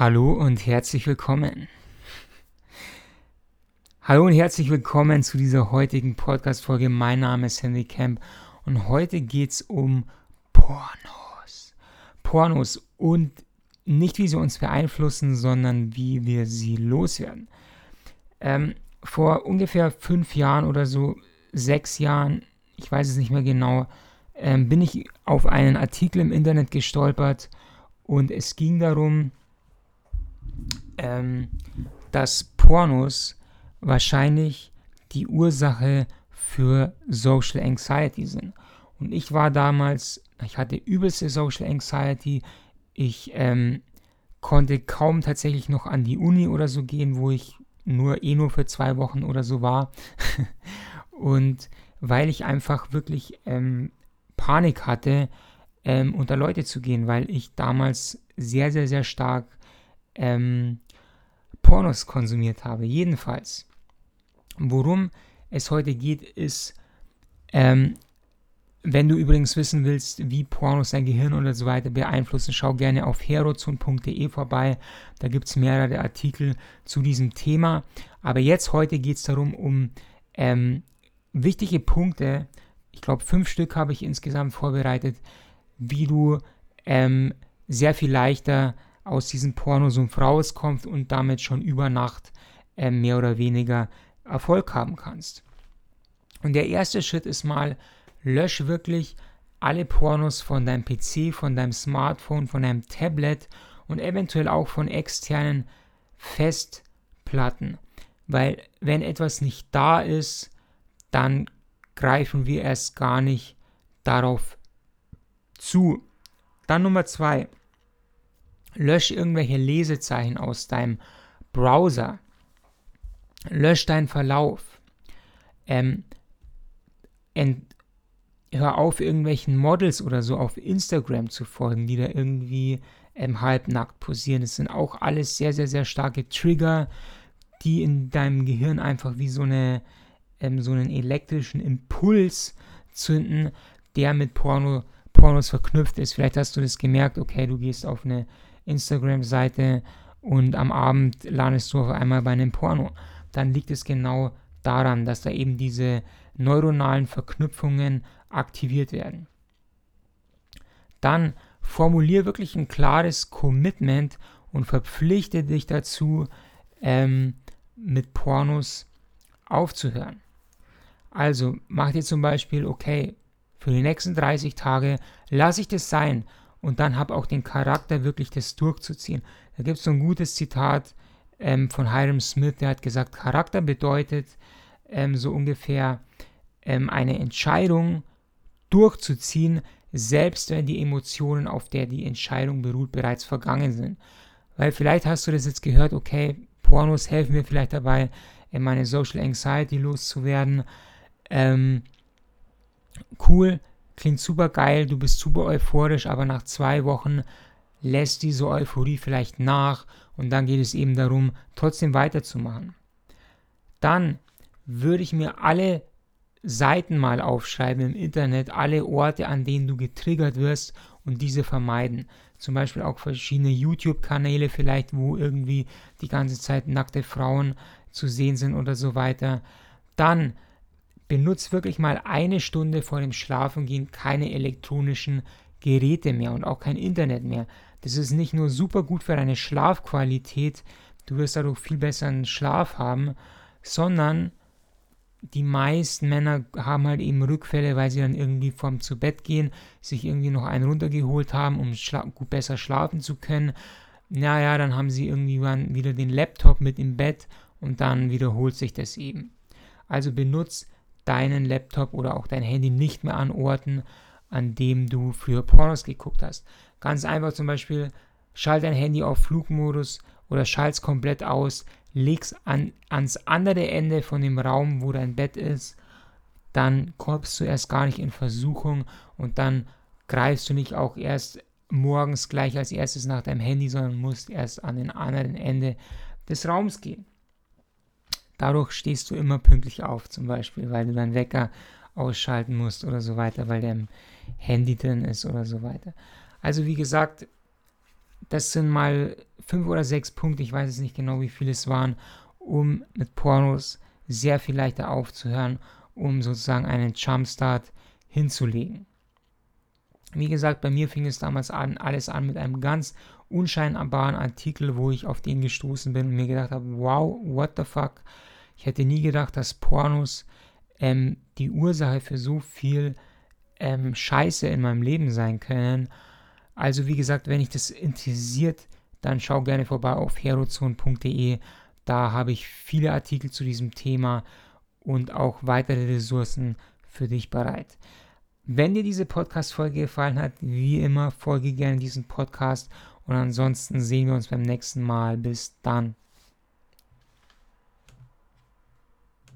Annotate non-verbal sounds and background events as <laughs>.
Hallo und herzlich willkommen. Hallo und herzlich willkommen zu dieser heutigen Podcast-Folge. Mein Name ist Henry Camp und heute geht es um Pornos. Pornos und nicht wie sie uns beeinflussen, sondern wie wir sie loswerden. Ähm, vor ungefähr fünf Jahren oder so, sechs Jahren, ich weiß es nicht mehr genau, ähm, bin ich auf einen Artikel im Internet gestolpert und es ging darum, ähm, dass Pornos wahrscheinlich die Ursache für Social Anxiety sind. Und ich war damals, ich hatte übelste Social Anxiety. Ich ähm, konnte kaum tatsächlich noch an die Uni oder so gehen, wo ich nur eh nur für zwei Wochen oder so war. <laughs> und weil ich einfach wirklich ähm, Panik hatte, ähm, unter Leute zu gehen, weil ich damals sehr, sehr, sehr stark ähm, Pornos konsumiert habe. Jedenfalls, worum es heute geht, ist, ähm, wenn du übrigens wissen willst, wie Pornos dein Gehirn oder so weiter beeinflussen, schau gerne auf herozon.de vorbei. Da gibt es mehrere Artikel zu diesem Thema. Aber jetzt heute geht es darum, um ähm, wichtige Punkte. Ich glaube, fünf Stück habe ich insgesamt vorbereitet, wie du ähm, sehr viel leichter aus diesem Pornosumpf rauskommst und damit schon über Nacht äh, mehr oder weniger Erfolg haben kannst. Und der erste Schritt ist mal, lösch wirklich alle Pornos von deinem PC, von deinem Smartphone, von deinem Tablet und eventuell auch von externen Festplatten. Weil wenn etwas nicht da ist, dann greifen wir erst gar nicht darauf zu. Dann Nummer zwei, Lösch irgendwelche Lesezeichen aus deinem Browser. Lösch deinen Verlauf. Ähm, hör auf, irgendwelchen Models oder so auf Instagram zu folgen, die da irgendwie ähm, halbnackt posieren. Das sind auch alles sehr, sehr, sehr starke Trigger, die in deinem Gehirn einfach wie so, eine, ähm, so einen elektrischen Impuls zünden, der mit Porno, Pornos verknüpft ist. Vielleicht hast du das gemerkt, okay, du gehst auf eine Instagram-Seite und am Abend landest du auf einmal bei einem Porno, dann liegt es genau daran, dass da eben diese neuronalen Verknüpfungen aktiviert werden. Dann formulier wirklich ein klares Commitment und verpflichte dich dazu, ähm, mit Pornos aufzuhören. Also mach dir zum Beispiel, okay, für die nächsten 30 Tage lasse ich das sein und dann habe auch den Charakter, wirklich das durchzuziehen. Da gibt es so ein gutes Zitat ähm, von Hiram Smith, der hat gesagt, Charakter bedeutet ähm, so ungefähr ähm, eine Entscheidung durchzuziehen, selbst wenn die Emotionen, auf der die Entscheidung beruht, bereits vergangen sind. Weil vielleicht hast du das jetzt gehört, okay, Pornos helfen mir vielleicht dabei, meine Social Anxiety loszuwerden. Ähm, cool, klingt super geil, du bist super euphorisch, aber nach zwei Wochen lässt diese Euphorie vielleicht nach und dann geht es eben darum, trotzdem weiterzumachen. Dann würde ich mir alle Seiten mal aufschreiben im Internet, alle Orte, an denen du getriggert wirst und diese vermeiden. Zum Beispiel auch verschiedene YouTube-Kanäle vielleicht, wo irgendwie die ganze Zeit nackte Frauen zu sehen sind oder so weiter. Dann benutzt wirklich mal eine Stunde vor dem Schlafengehen keine elektronischen Geräte mehr und auch kein Internet mehr. Das ist nicht nur super gut für deine Schlafqualität, du wirst dadurch viel besseren Schlaf haben, sondern die meisten Männer haben halt eben Rückfälle, weil sie dann irgendwie vorm zu Bett gehen, sich irgendwie noch einen runtergeholt haben, um schla gut besser schlafen zu können. Naja, dann haben sie irgendwie wieder den Laptop mit im Bett und dann wiederholt sich das eben. Also benutzt deinen Laptop oder auch dein Handy nicht mehr an Orten, an dem du für Pornos geguckt hast. Ganz einfach zum Beispiel, schalt dein Handy auf Flugmodus oder schalt es komplett aus, leg's an, ans andere Ende von dem Raum, wo dein Bett ist, dann kommst du erst gar nicht in Versuchung und dann greifst du nicht auch erst morgens gleich als erstes nach deinem Handy, sondern musst erst an den anderen Ende des Raums gehen. Dadurch stehst du immer pünktlich auf, zum Beispiel, weil du deinen Wecker ausschalten musst oder so weiter, weil der im Handy drin ist oder so weiter. Also wie gesagt, das sind mal fünf oder sechs Punkte, ich weiß es nicht genau, wie viele es waren, um mit Pornos sehr viel leichter aufzuhören, um sozusagen einen Jumpstart hinzulegen. Wie gesagt, bei mir fing es damals an, alles an mit einem ganz unscheinbaren Artikel, wo ich auf den gestoßen bin und mir gedacht habe, wow, what the fuck. Ich hätte nie gedacht, dass Pornos ähm, die Ursache für so viel ähm, Scheiße in meinem Leben sein können. Also wie gesagt, wenn dich das interessiert, dann schau gerne vorbei auf herozone.de. Da habe ich viele Artikel zu diesem Thema und auch weitere Ressourcen für dich bereit. Wenn dir diese Podcast-Folge gefallen hat, wie immer, folge gerne diesem Podcast und ansonsten sehen wir uns beim nächsten Mal. Bis dann.